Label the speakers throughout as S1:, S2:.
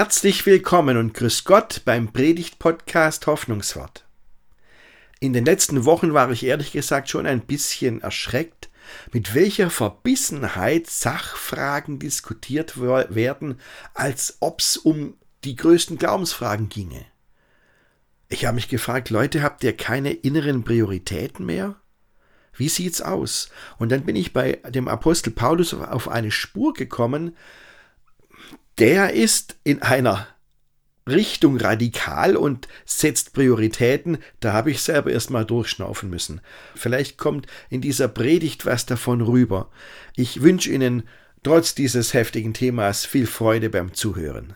S1: Herzlich willkommen und grüß Gott beim Predigt-Podcast Hoffnungswort. In den letzten Wochen war ich ehrlich gesagt schon ein bisschen erschreckt, mit welcher Verbissenheit Sachfragen diskutiert werden, als ob's um die größten Glaubensfragen ginge. Ich habe mich gefragt, Leute, habt ihr keine inneren Prioritäten mehr? Wie sieht's aus? Und dann bin ich bei dem Apostel Paulus auf eine Spur gekommen, der ist in einer Richtung radikal und setzt Prioritäten, da habe ich selber erstmal durchschnaufen müssen. Vielleicht kommt in dieser Predigt was davon rüber. Ich wünsche Ihnen trotz dieses heftigen Themas viel Freude beim Zuhören.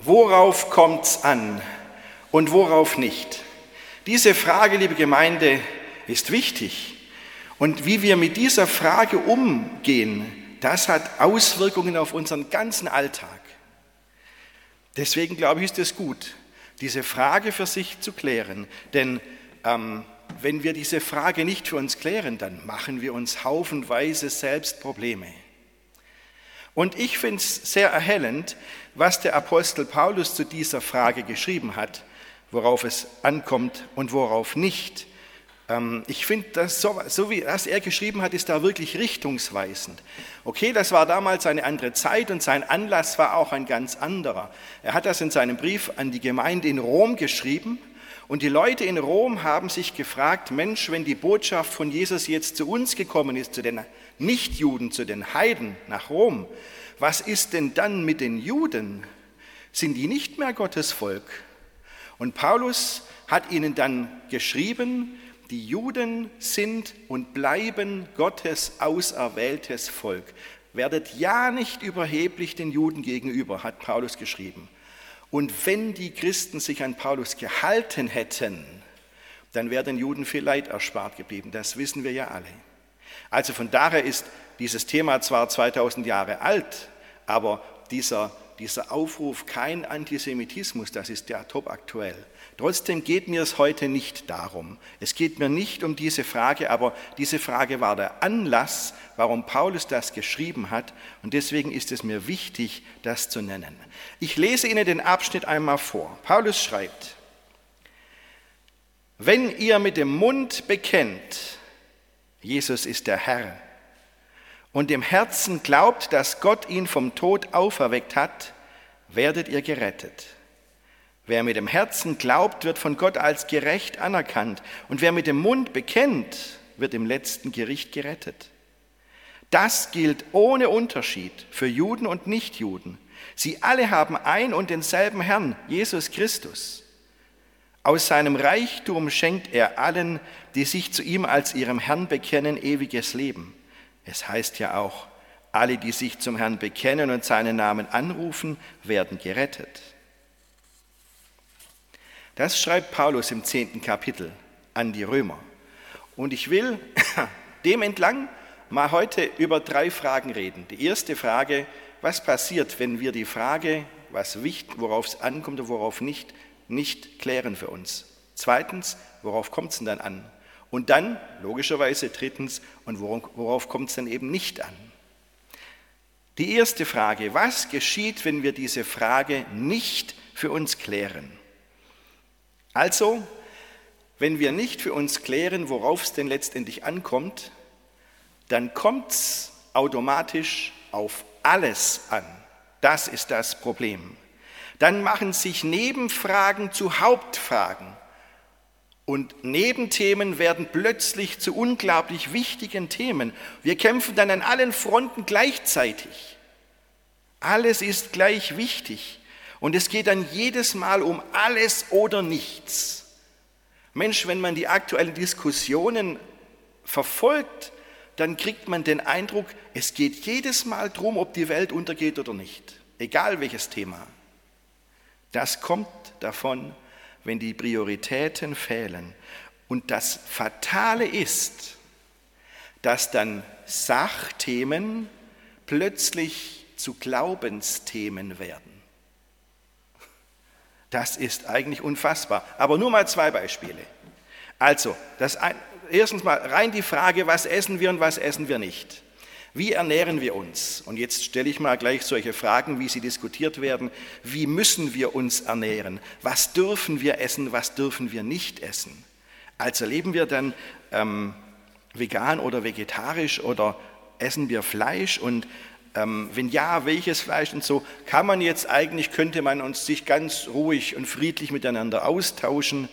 S1: Worauf kommt's an und worauf nicht? Diese Frage, liebe Gemeinde, ist wichtig. Und wie wir mit dieser Frage umgehen, das hat Auswirkungen auf unseren ganzen Alltag. Deswegen glaube ich, ist es gut, diese Frage für sich zu klären. Denn ähm, wenn wir diese Frage nicht für uns klären, dann machen wir uns haufenweise selbst Probleme. Und ich finde es sehr erhellend, was der Apostel Paulus zu dieser Frage geschrieben hat worauf es ankommt und worauf nicht. Ähm, ich finde, so, so wie das er geschrieben hat, ist da wirklich richtungsweisend. Okay, das war damals eine andere Zeit und sein Anlass war auch ein ganz anderer. Er hat das in seinem Brief an die Gemeinde in Rom geschrieben und die Leute in Rom haben sich gefragt, Mensch, wenn die Botschaft von Jesus jetzt zu uns gekommen ist, zu den Nichtjuden, zu den Heiden nach Rom, was ist denn dann mit den Juden? Sind die nicht mehr Gottes Volk? Und Paulus hat ihnen dann geschrieben, die Juden sind und bleiben Gottes auserwähltes Volk. Werdet ja nicht überheblich den Juden gegenüber, hat Paulus geschrieben. Und wenn die Christen sich an Paulus gehalten hätten, dann wäre den Juden viel Leid erspart geblieben. Das wissen wir ja alle. Also von daher ist dieses Thema zwar 2000 Jahre alt, aber dieser dieser Aufruf kein Antisemitismus, das ist ja top aktuell. Trotzdem geht mir es heute nicht darum. Es geht mir nicht um diese Frage, aber diese Frage war der Anlass, warum Paulus das geschrieben hat und deswegen ist es mir wichtig, das zu nennen. Ich lese Ihnen den Abschnitt einmal vor. Paulus schreibt, wenn ihr mit dem Mund bekennt, Jesus ist der Herr, und im Herzen glaubt, dass Gott ihn vom Tod auferweckt hat, werdet ihr gerettet. Wer mit dem Herzen glaubt, wird von Gott als gerecht anerkannt. Und wer mit dem Mund bekennt, wird im letzten Gericht gerettet. Das gilt ohne Unterschied für Juden und Nichtjuden. Sie alle haben ein und denselben Herrn, Jesus Christus. Aus seinem Reichtum schenkt er allen, die sich zu ihm als ihrem Herrn bekennen, ewiges Leben. Es heißt ja auch, alle, die sich zum Herrn bekennen und seinen Namen anrufen, werden gerettet. Das schreibt Paulus im zehnten Kapitel an die Römer. Und ich will dem entlang mal heute über drei Fragen reden. Die erste Frage, was passiert, wenn wir die Frage, was worauf es ankommt und worauf nicht, nicht klären für uns? Zweitens, worauf kommt es denn dann an? Und dann, logischerweise, drittens, und worauf kommt es dann eben nicht an? Die erste Frage, was geschieht, wenn wir diese Frage nicht für uns klären? Also, wenn wir nicht für uns klären, worauf es denn letztendlich ankommt, dann kommt es automatisch auf alles an. Das ist das Problem. Dann machen sich Nebenfragen zu Hauptfragen. Und Nebenthemen werden plötzlich zu unglaublich wichtigen Themen. Wir kämpfen dann an allen Fronten gleichzeitig. Alles ist gleich wichtig. Und es geht dann jedes Mal um alles oder nichts. Mensch, wenn man die aktuellen Diskussionen verfolgt, dann kriegt man den Eindruck, es geht jedes Mal darum, ob die Welt untergeht oder nicht. Egal welches Thema. Das kommt davon, wenn die Prioritäten fehlen. Und das Fatale ist, dass dann Sachthemen plötzlich zu Glaubensthemen werden. Das ist eigentlich unfassbar. Aber nur mal zwei Beispiele. Also, das erstens mal rein die Frage, was essen wir und was essen wir nicht. Wie ernähren wir uns? Und jetzt stelle ich mal gleich solche Fragen, wie sie diskutiert werden. Wie müssen wir uns ernähren? Was dürfen wir essen? Was dürfen wir nicht essen? Also leben wir dann ähm, vegan oder vegetarisch oder essen wir Fleisch und ähm, wenn ja, welches Fleisch und so, kann man jetzt eigentlich, könnte man uns sich ganz ruhig und friedlich miteinander austauschen.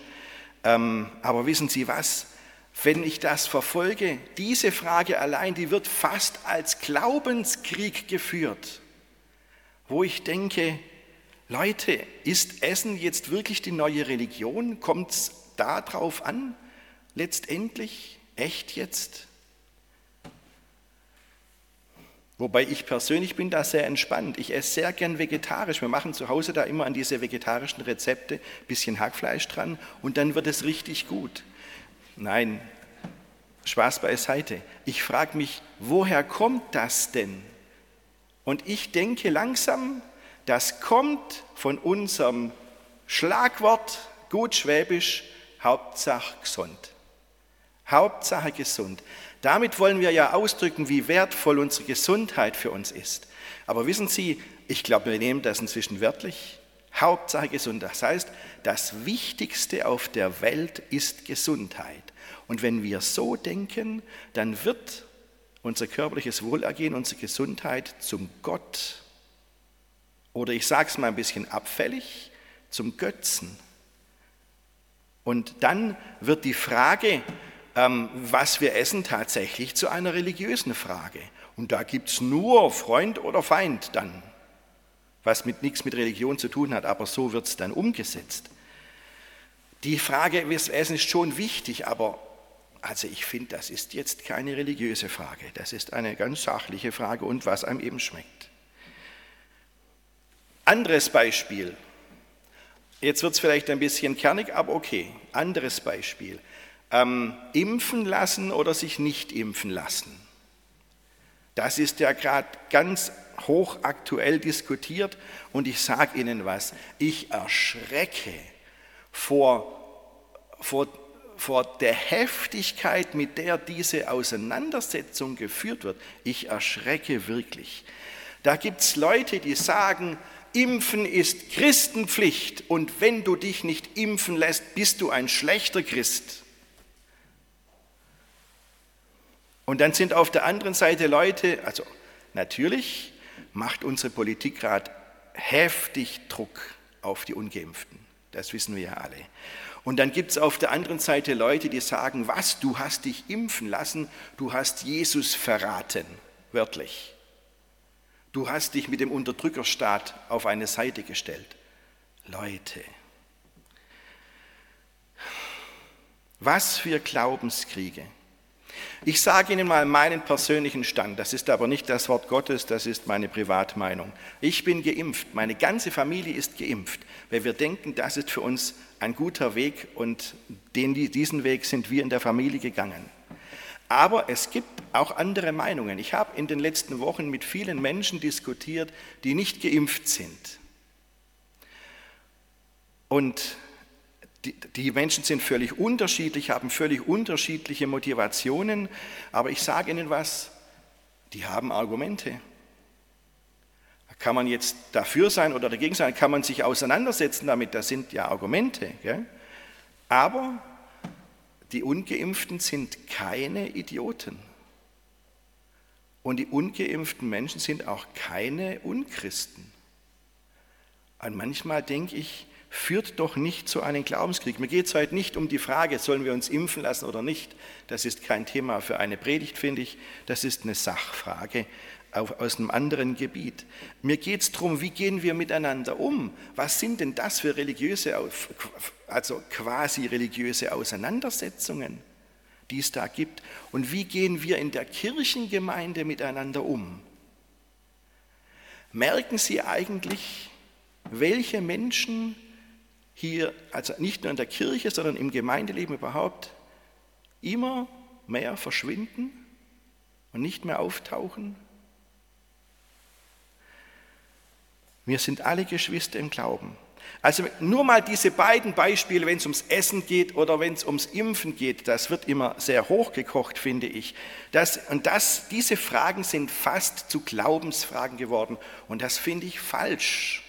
S1: Ähm, aber wissen Sie was? Wenn ich das verfolge, diese Frage allein, die wird fast als Glaubenskrieg geführt, wo ich denke, Leute, ist Essen jetzt wirklich die neue Religion? Kommt es darauf an, letztendlich? Echt jetzt? Wobei ich persönlich bin da sehr entspannt. Ich esse sehr gern vegetarisch. Wir machen zu Hause da immer an diese vegetarischen Rezepte ein bisschen Hackfleisch dran und dann wird es richtig gut. Nein, Spaß beiseite. Ich frage mich, woher kommt das denn? Und ich denke langsam, das kommt von unserem Schlagwort, gut schwäbisch, Hauptsache gesund. Hauptsache gesund. Damit wollen wir ja ausdrücken, wie wertvoll unsere Gesundheit für uns ist. Aber wissen Sie, ich glaube, wir nehmen das inzwischen wörtlich. Hauptsache gesund. Das heißt, das Wichtigste auf der Welt ist Gesundheit. Und wenn wir so denken, dann wird unser körperliches Wohlergehen, unsere Gesundheit zum Gott. Oder ich sage es mal ein bisschen abfällig, zum Götzen. Und dann wird die Frage, ähm, was wir essen, tatsächlich zu einer religiösen Frage. Und da gibt es nur Freund oder Feind dann, was mit nichts mit Religion zu tun hat, aber so wird es dann umgesetzt. Die Frage, was Essen ist schon wichtig, aber also ich finde, das ist jetzt keine religiöse Frage, das ist eine ganz sachliche Frage und was einem eben schmeckt. Anderes Beispiel. Jetzt wird es vielleicht ein bisschen kernig, aber okay. Anderes Beispiel ähm, impfen lassen oder sich nicht impfen lassen. Das ist ja gerade ganz hochaktuell diskutiert und ich sage Ihnen was, ich erschrecke vor, vor, vor der Heftigkeit, mit der diese Auseinandersetzung geführt wird. Ich erschrecke wirklich. Da gibt es Leute, die sagen, Impfen ist Christenpflicht und wenn du dich nicht impfen lässt, bist du ein schlechter Christ. Und dann sind auf der anderen Seite Leute, also natürlich macht unsere Politik gerade heftig Druck auf die Ungeimpften. Das wissen wir ja alle. Und dann gibt es auf der anderen Seite Leute, die sagen, was, du hast dich impfen lassen, du hast Jesus verraten, wörtlich. Du hast dich mit dem Unterdrückerstaat auf eine Seite gestellt. Leute, was für Glaubenskriege. Ich sage Ihnen mal meinen persönlichen Stand. Das ist aber nicht das Wort Gottes, das ist meine Privatmeinung. Ich bin geimpft, meine ganze Familie ist geimpft, weil wir denken, das ist für uns ein guter Weg und den, diesen Weg sind wir in der Familie gegangen. Aber es gibt auch andere Meinungen. Ich habe in den letzten Wochen mit vielen Menschen diskutiert, die nicht geimpft sind. Und die, Menschen sind völlig unterschiedlich, haben völlig unterschiedliche Motivationen, aber ich sage Ihnen was, die haben Argumente. Kann man jetzt dafür sein oder dagegen sein, kann man sich auseinandersetzen damit, das sind ja Argumente. Gell? Aber die ungeimpften sind keine Idioten. Und die ungeimpften Menschen sind auch keine Unchristen. Und manchmal denke ich, führt doch nicht zu einem Glaubenskrieg. Mir geht es heute nicht um die Frage, sollen wir uns impfen lassen oder nicht. Das ist kein Thema für eine Predigt, finde ich. Das ist eine Sachfrage aus einem anderen Gebiet. Mir geht es darum, wie gehen wir miteinander um? Was sind denn das für religiöse, also quasi religiöse Auseinandersetzungen, die es da gibt? Und wie gehen wir in der Kirchengemeinde miteinander um? Merken Sie eigentlich, welche Menschen hier, also nicht nur in der Kirche, sondern im Gemeindeleben überhaupt, immer mehr verschwinden und nicht mehr auftauchen? Wir sind alle Geschwister im Glauben. Also nur mal diese beiden Beispiele, wenn es ums Essen geht oder wenn es ums Impfen geht, das wird immer sehr hochgekocht, finde ich. Das, und das, diese Fragen sind fast zu Glaubensfragen geworden und das finde ich falsch.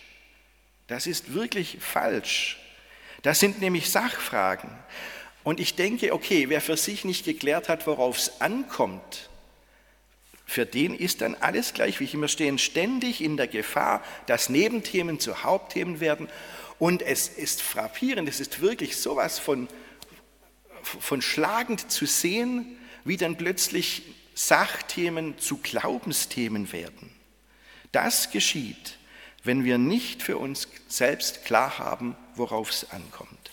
S1: Das ist wirklich falsch. Das sind nämlich Sachfragen. Und ich denke, okay, wer für sich nicht geklärt hat, worauf es ankommt, für den ist dann alles gleich wie Wir stehen ständig in der Gefahr, dass Nebenthemen zu Hauptthemen werden. Und es ist frappierend, es ist wirklich sowas von, von schlagend zu sehen, wie dann plötzlich Sachthemen zu Glaubensthemen werden. Das geschieht, wenn wir nicht für uns selbst klar haben, worauf es ankommt.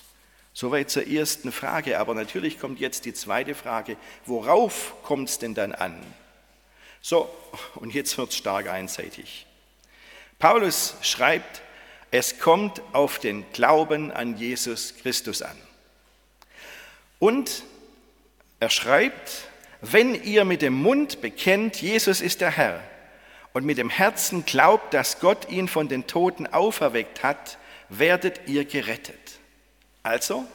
S1: Soweit zur ersten Frage, aber natürlich kommt jetzt die zweite Frage, worauf kommt es denn dann an? So, und jetzt wird es stark einseitig. Paulus schreibt, es kommt auf den Glauben an Jesus Christus an. Und er schreibt, wenn ihr mit dem Mund bekennt, Jesus ist der Herr, und mit dem Herzen glaubt, dass Gott ihn von den Toten auferweckt hat, werdet ihr gerettet. Also,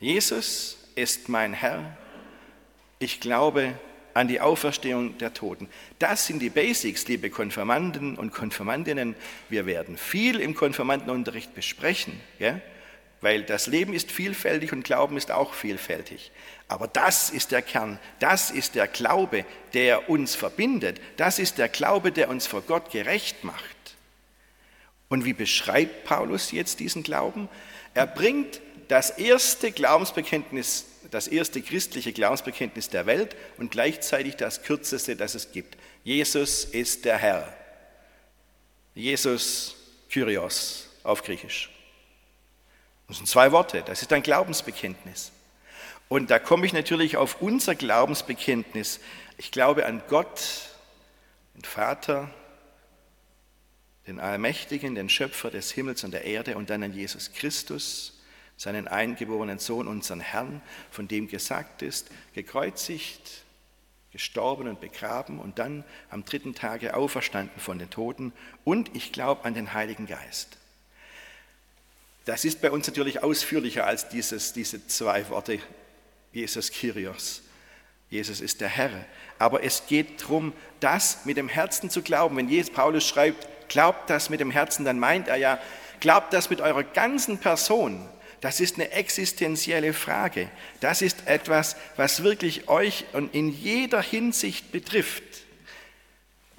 S1: Jesus ist mein Herr. Ich glaube, an die Auferstehung der Toten. Das sind die Basics, liebe Konfirmanden und Konfirmandinnen. Wir werden viel im Konfirmandenunterricht besprechen, ja? Weil das Leben ist vielfältig und Glauben ist auch vielfältig. Aber das ist der Kern, das ist der Glaube, der uns verbindet, das ist der Glaube, der uns vor Gott gerecht macht. Und wie beschreibt Paulus jetzt diesen Glauben? Er bringt das erste Glaubensbekenntnis das erste christliche Glaubensbekenntnis der Welt und gleichzeitig das kürzeste, das es gibt. Jesus ist der Herr. Jesus Kyrios auf Griechisch. Das sind zwei Worte, das ist ein Glaubensbekenntnis. Und da komme ich natürlich auf unser Glaubensbekenntnis. Ich glaube an Gott, den Vater, den Allmächtigen, den Schöpfer des Himmels und der Erde und dann an Jesus Christus, seinen eingeborenen Sohn, unseren Herrn, von dem gesagt ist, gekreuzigt, gestorben und begraben und dann am dritten Tage auferstanden von den Toten. Und ich glaube an den Heiligen Geist. Das ist bei uns natürlich ausführlicher als dieses, diese zwei Worte, Jesus Kyrios. Jesus ist der Herr. Aber es geht darum, das mit dem Herzen zu glauben. Wenn Jesus Paulus schreibt, glaubt das mit dem Herzen, dann meint er ja, glaubt das mit eurer ganzen Person. Das ist eine existenzielle Frage. Das ist etwas, was wirklich euch in jeder Hinsicht betrifft.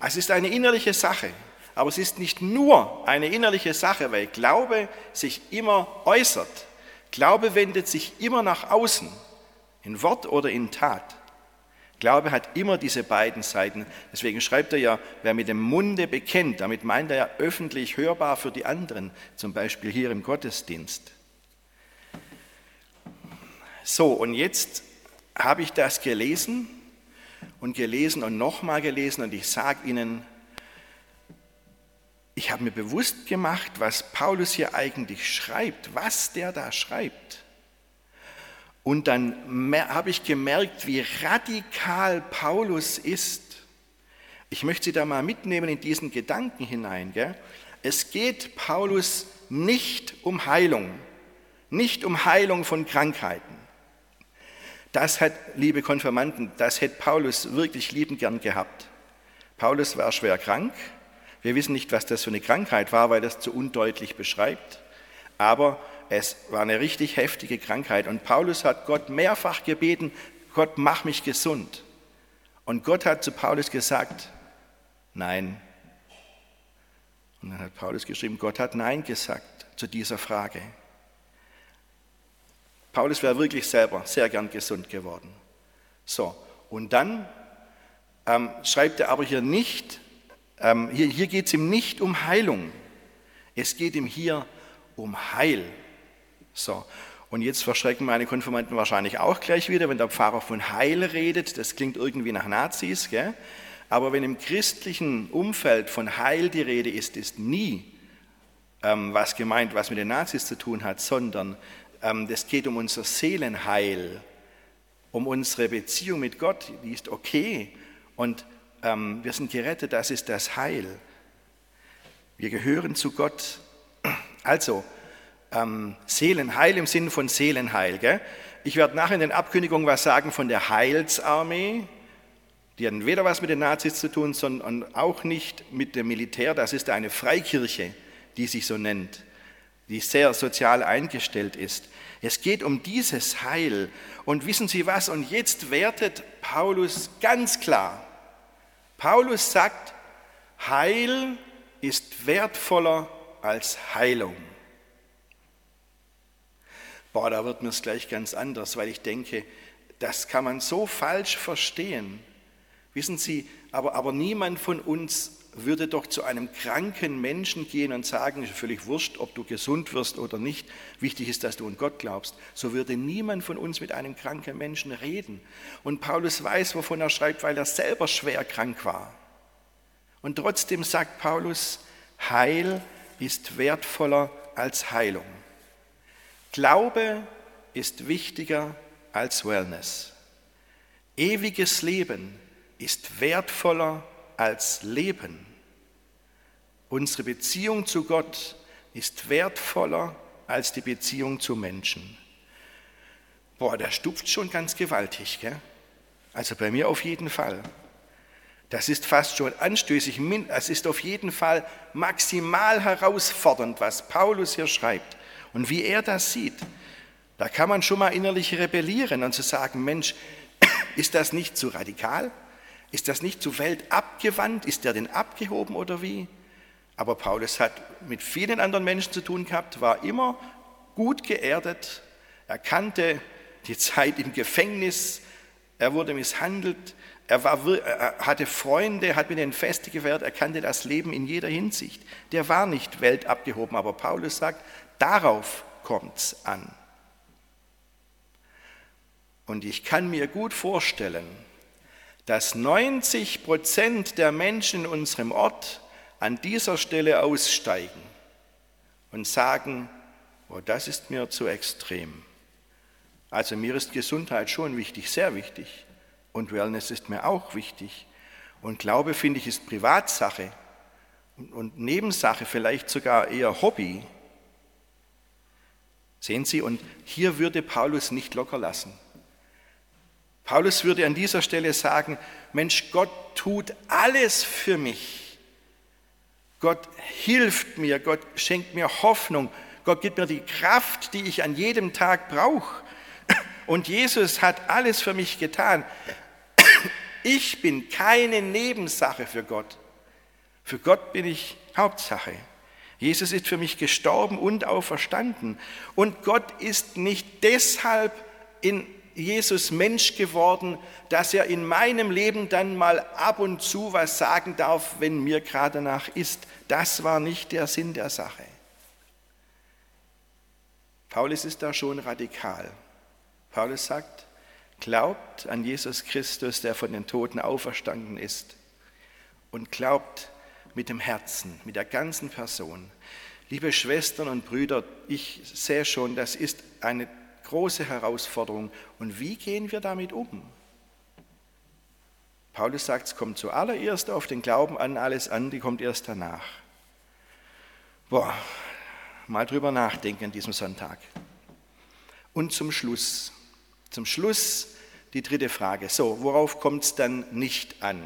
S1: Es ist eine innerliche Sache, aber es ist nicht nur eine innerliche Sache, weil Glaube sich immer äußert. Glaube wendet sich immer nach außen, in Wort oder in Tat. Glaube hat immer diese beiden Seiten. Deswegen schreibt er ja, wer mit dem Munde bekennt, damit meint er ja öffentlich hörbar für die anderen, zum Beispiel hier im Gottesdienst. So, und jetzt habe ich das gelesen und gelesen und nochmal gelesen und ich sage Ihnen, ich habe mir bewusst gemacht, was Paulus hier eigentlich schreibt, was der da schreibt. Und dann habe ich gemerkt, wie radikal Paulus ist. Ich möchte Sie da mal mitnehmen in diesen Gedanken hinein. Gell? Es geht Paulus nicht um Heilung, nicht um Heilung von Krankheiten. Das hat, liebe Konfirmanden, das hätte Paulus wirklich liebend gern gehabt. Paulus war schwer krank. Wir wissen nicht, was das für eine Krankheit war, weil das zu undeutlich beschreibt. Aber es war eine richtig heftige Krankheit. Und Paulus hat Gott mehrfach gebeten, Gott, mach mich gesund. Und Gott hat zu Paulus gesagt, nein. Und dann hat Paulus geschrieben, Gott hat Nein gesagt zu dieser Frage. Paulus wäre wirklich selber sehr gern gesund geworden. So, und dann ähm, schreibt er aber hier nicht, ähm, hier, hier geht es ihm nicht um Heilung. Es geht ihm hier um Heil. So, und jetzt verschrecken meine Konfirmanden wahrscheinlich auch gleich wieder, wenn der Pfarrer von Heil redet. Das klingt irgendwie nach Nazis, gell? Aber wenn im christlichen Umfeld von Heil die Rede ist, ist nie ähm, was gemeint, was mit den Nazis zu tun hat, sondern ähm, das geht um unser Seelenheil, um unsere Beziehung mit Gott, die ist okay. Und wir sind gerettet, das ist das Heil. Wir gehören zu Gott. Also, ähm, Seelenheil im Sinn von Seelenheil. Gell? Ich werde nachher in den Abkündigungen was sagen von der Heilsarmee. Die hatten weder was mit den Nazis zu tun, sondern auch nicht mit dem Militär. Das ist eine Freikirche, die sich so nennt, die sehr sozial eingestellt ist. Es geht um dieses Heil. Und wissen Sie was? Und jetzt wertet Paulus ganz klar. Paulus sagt, Heil ist wertvoller als Heilung. Boah, da wird mir es gleich ganz anders, weil ich denke, das kann man so falsch verstehen. Wissen Sie, aber, aber niemand von uns würde doch zu einem kranken Menschen gehen und sagen, ist völlig wurscht, ob du gesund wirst oder nicht, wichtig ist, dass du an Gott glaubst. So würde niemand von uns mit einem kranken Menschen reden. Und Paulus weiß, wovon er schreibt, weil er selber schwer krank war. Und trotzdem sagt Paulus, Heil ist wertvoller als Heilung. Glaube ist wichtiger als Wellness. Ewiges Leben ist wertvoller als Leben. Unsere Beziehung zu Gott ist wertvoller als die Beziehung zu Menschen. Boah, der stupft schon ganz gewaltig, gell? Also bei mir auf jeden Fall. Das ist fast schon anstößig. Es ist auf jeden Fall maximal herausfordernd, was Paulus hier schreibt. Und wie er das sieht, da kann man schon mal innerlich rebellieren und zu sagen, Mensch, ist das nicht zu radikal? Ist das nicht zu weltabgewandt? Ist der denn abgehoben oder wie? Aber Paulus hat mit vielen anderen Menschen zu tun gehabt, war immer gut geerdet. Er kannte die Zeit im Gefängnis. Er wurde misshandelt. Er, war, er hatte Freunde, hat mit den Feste gewährt. Er kannte das Leben in jeder Hinsicht. Der war nicht weltabgehoben. Aber Paulus sagt, Darauf kommt es an. Und ich kann mir gut vorstellen, dass 90 Prozent der Menschen in unserem Ort an dieser Stelle aussteigen und sagen, oh, das ist mir zu extrem. Also mir ist Gesundheit schon wichtig, sehr wichtig. Und Wellness ist mir auch wichtig. Und Glaube, finde ich, ist Privatsache und Nebensache, vielleicht sogar eher Hobby. Sehen Sie, und hier würde Paulus nicht locker lassen. Paulus würde an dieser Stelle sagen, Mensch, Gott tut alles für mich. Gott hilft mir, Gott schenkt mir Hoffnung, Gott gibt mir die Kraft, die ich an jedem Tag brauche. Und Jesus hat alles für mich getan. Ich bin keine Nebensache für Gott. Für Gott bin ich Hauptsache. Jesus ist für mich gestorben und auferstanden. Und Gott ist nicht deshalb in Jesus Mensch geworden, dass er in meinem Leben dann mal ab und zu was sagen darf, wenn mir gerade nach ist. Das war nicht der Sinn der Sache. Paulus ist da schon radikal. Paulus sagt, glaubt an Jesus Christus, der von den Toten auferstanden ist und glaubt mit dem Herzen, mit der ganzen Person. Liebe Schwestern und Brüder, ich sehe schon, das ist eine große Herausforderung. Und wie gehen wir damit um? Paulus sagt, es kommt zuallererst auf den Glauben an, alles an, die kommt erst danach. Boah, mal drüber nachdenken an diesem Sonntag. Und zum Schluss, zum Schluss die dritte Frage. So, worauf kommt es dann nicht an?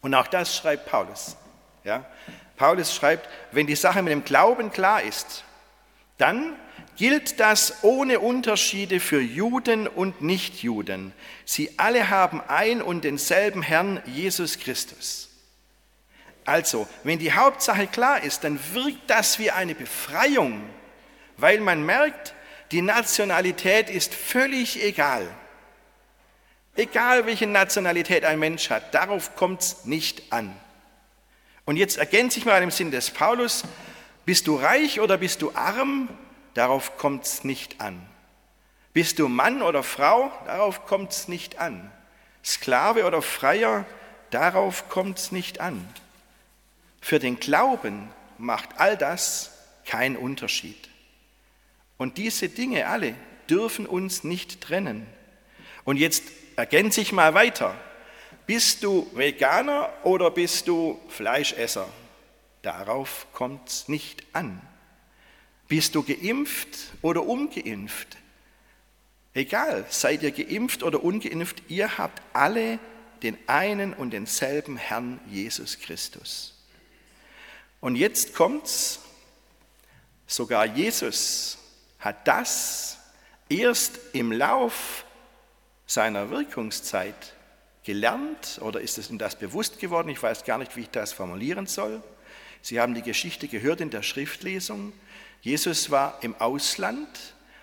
S1: Und auch das schreibt Paulus. Ja? Paulus schreibt, wenn die Sache mit dem Glauben klar ist, dann gilt das ohne Unterschiede für Juden und Nichtjuden. Sie alle haben ein und denselben Herrn Jesus Christus. Also, wenn die Hauptsache klar ist, dann wirkt das wie eine Befreiung, weil man merkt, die Nationalität ist völlig egal. Egal welche Nationalität ein Mensch hat, darauf kommt es nicht an. Und jetzt ergänze ich mal im Sinn des Paulus, bist du reich oder bist du arm, darauf kommt es nicht an. Bist du Mann oder Frau, darauf kommt es nicht an. Sklave oder Freier, darauf kommt es nicht an. Für den Glauben macht all das keinen Unterschied. Und diese Dinge alle dürfen uns nicht trennen. Und jetzt ergänze ich mal weiter. Bist du Veganer oder bist du Fleischesser? Darauf kommt es nicht an. Bist du geimpft oder ungeimpft? Egal, seid ihr geimpft oder ungeimpft, ihr habt alle den einen und denselben Herrn Jesus Christus. Und jetzt kommt's, sogar Jesus hat das erst im Lauf seiner Wirkungszeit gelernt oder ist es ihm das bewusst geworden? Ich weiß gar nicht, wie ich das formulieren soll. Sie haben die Geschichte gehört in der Schriftlesung. Jesus war im Ausland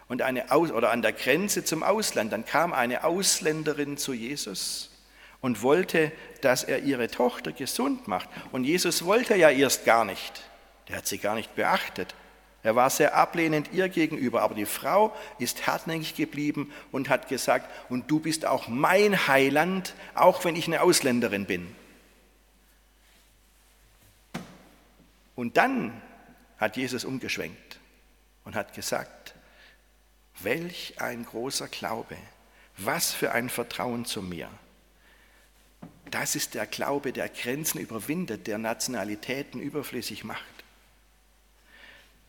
S1: und eine Aus oder an der Grenze zum Ausland. Dann kam eine Ausländerin zu Jesus und wollte, dass er ihre Tochter gesund macht. Und Jesus wollte ja erst gar nicht. Der hat sie gar nicht beachtet. Er war sehr ablehnend ihr gegenüber, aber die Frau ist hartnäckig geblieben und hat gesagt, und du bist auch mein Heiland, auch wenn ich eine Ausländerin bin. Und dann hat Jesus umgeschwenkt und hat gesagt, welch ein großer Glaube, was für ein Vertrauen zu mir. Das ist der Glaube, der Grenzen überwindet, der Nationalitäten überflüssig macht.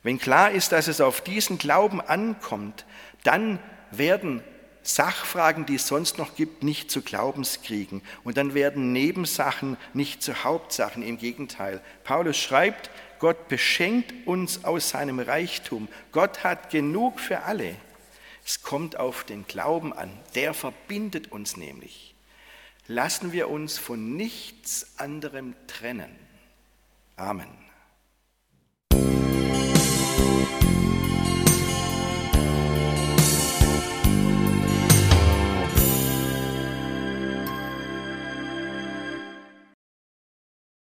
S1: Wenn klar ist, dass es auf diesen Glauben ankommt, dann werden Sachfragen, die es sonst noch gibt, nicht zu Glaubenskriegen. Und dann werden Nebensachen nicht zu Hauptsachen. Im Gegenteil. Paulus schreibt, Gott beschenkt uns aus seinem Reichtum. Gott hat genug für alle. Es kommt auf den Glauben an. Der verbindet uns nämlich. Lassen wir uns von nichts anderem trennen. Amen.